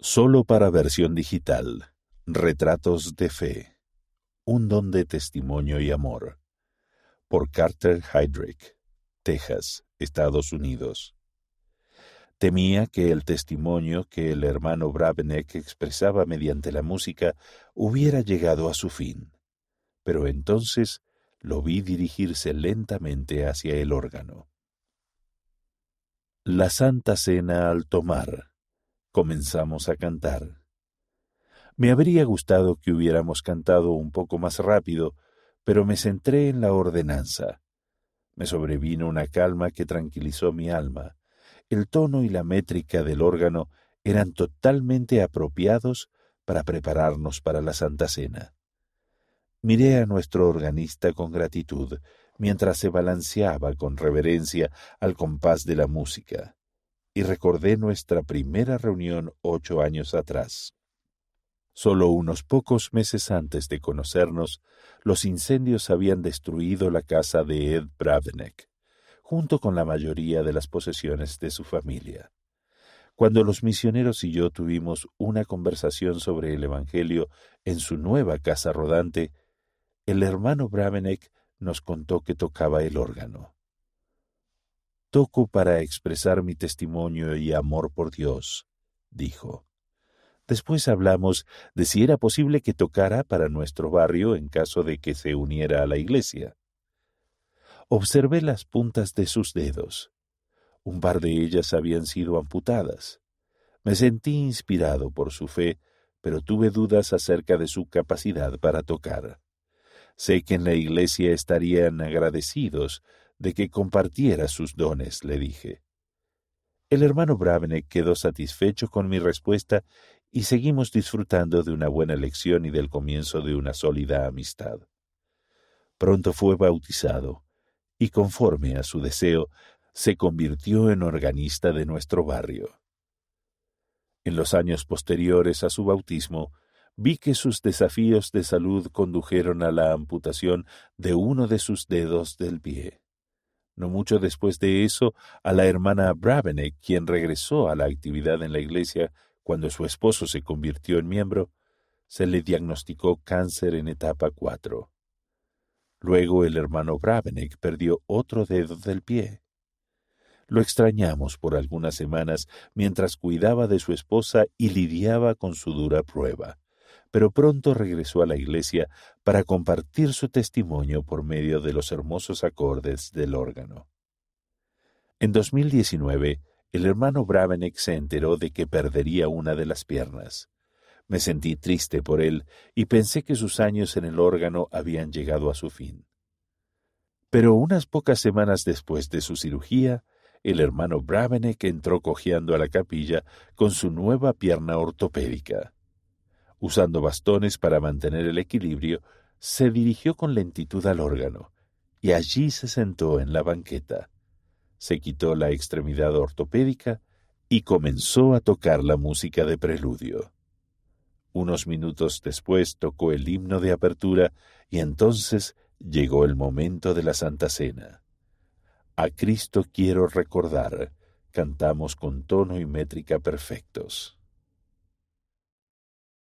Solo para versión digital. Retratos de fe. Un don de testimonio y amor. Por Carter Heydrich, Texas, Estados Unidos. Temía que el testimonio que el hermano Brabenek expresaba mediante la música hubiera llegado a su fin. Pero entonces lo vi dirigirse lentamente hacia el órgano. La Santa Cena al tomar comenzamos a cantar. Me habría gustado que hubiéramos cantado un poco más rápido, pero me centré en la ordenanza. Me sobrevino una calma que tranquilizó mi alma. El tono y la métrica del órgano eran totalmente apropiados para prepararnos para la Santa Cena. Miré a nuestro organista con gratitud mientras se balanceaba con reverencia al compás de la música y recordé nuestra primera reunión ocho años atrás. Solo unos pocos meses antes de conocernos, los incendios habían destruido la casa de Ed Bravenek, junto con la mayoría de las posesiones de su familia. Cuando los misioneros y yo tuvimos una conversación sobre el Evangelio en su nueva casa rodante, el hermano Bravenek nos contó que tocaba el órgano. Toco para expresar mi testimonio y amor por Dios, dijo. Después hablamos de si era posible que tocara para nuestro barrio en caso de que se uniera a la iglesia. Observé las puntas de sus dedos. Un par de ellas habían sido amputadas. Me sentí inspirado por su fe, pero tuve dudas acerca de su capacidad para tocar. Sé que en la iglesia estarían agradecidos de que compartiera sus dones, le dije. El hermano Bravenek quedó satisfecho con mi respuesta y seguimos disfrutando de una buena lección y del comienzo de una sólida amistad. Pronto fue bautizado y conforme a su deseo se convirtió en organista de nuestro barrio. En los años posteriores a su bautismo, vi que sus desafíos de salud condujeron a la amputación de uno de sus dedos del pie. No mucho después de eso, a la hermana Bravenek, quien regresó a la actividad en la iglesia cuando su esposo se convirtió en miembro, se le diagnosticó cáncer en etapa 4. Luego el hermano Bravenek perdió otro dedo del pie. Lo extrañamos por algunas semanas mientras cuidaba de su esposa y lidiaba con su dura prueba pero pronto regresó a la iglesia para compartir su testimonio por medio de los hermosos acordes del órgano. En 2019, el hermano Bravenek se enteró de que perdería una de las piernas. Me sentí triste por él y pensé que sus años en el órgano habían llegado a su fin. Pero unas pocas semanas después de su cirugía, el hermano Bravenek entró cojeando a la capilla con su nueva pierna ortopédica. Usando bastones para mantener el equilibrio, se dirigió con lentitud al órgano, y allí se sentó en la banqueta. Se quitó la extremidad ortopédica y comenzó a tocar la música de preludio. Unos minutos después tocó el himno de apertura y entonces llegó el momento de la Santa Cena. A Cristo quiero recordar, cantamos con tono y métrica perfectos.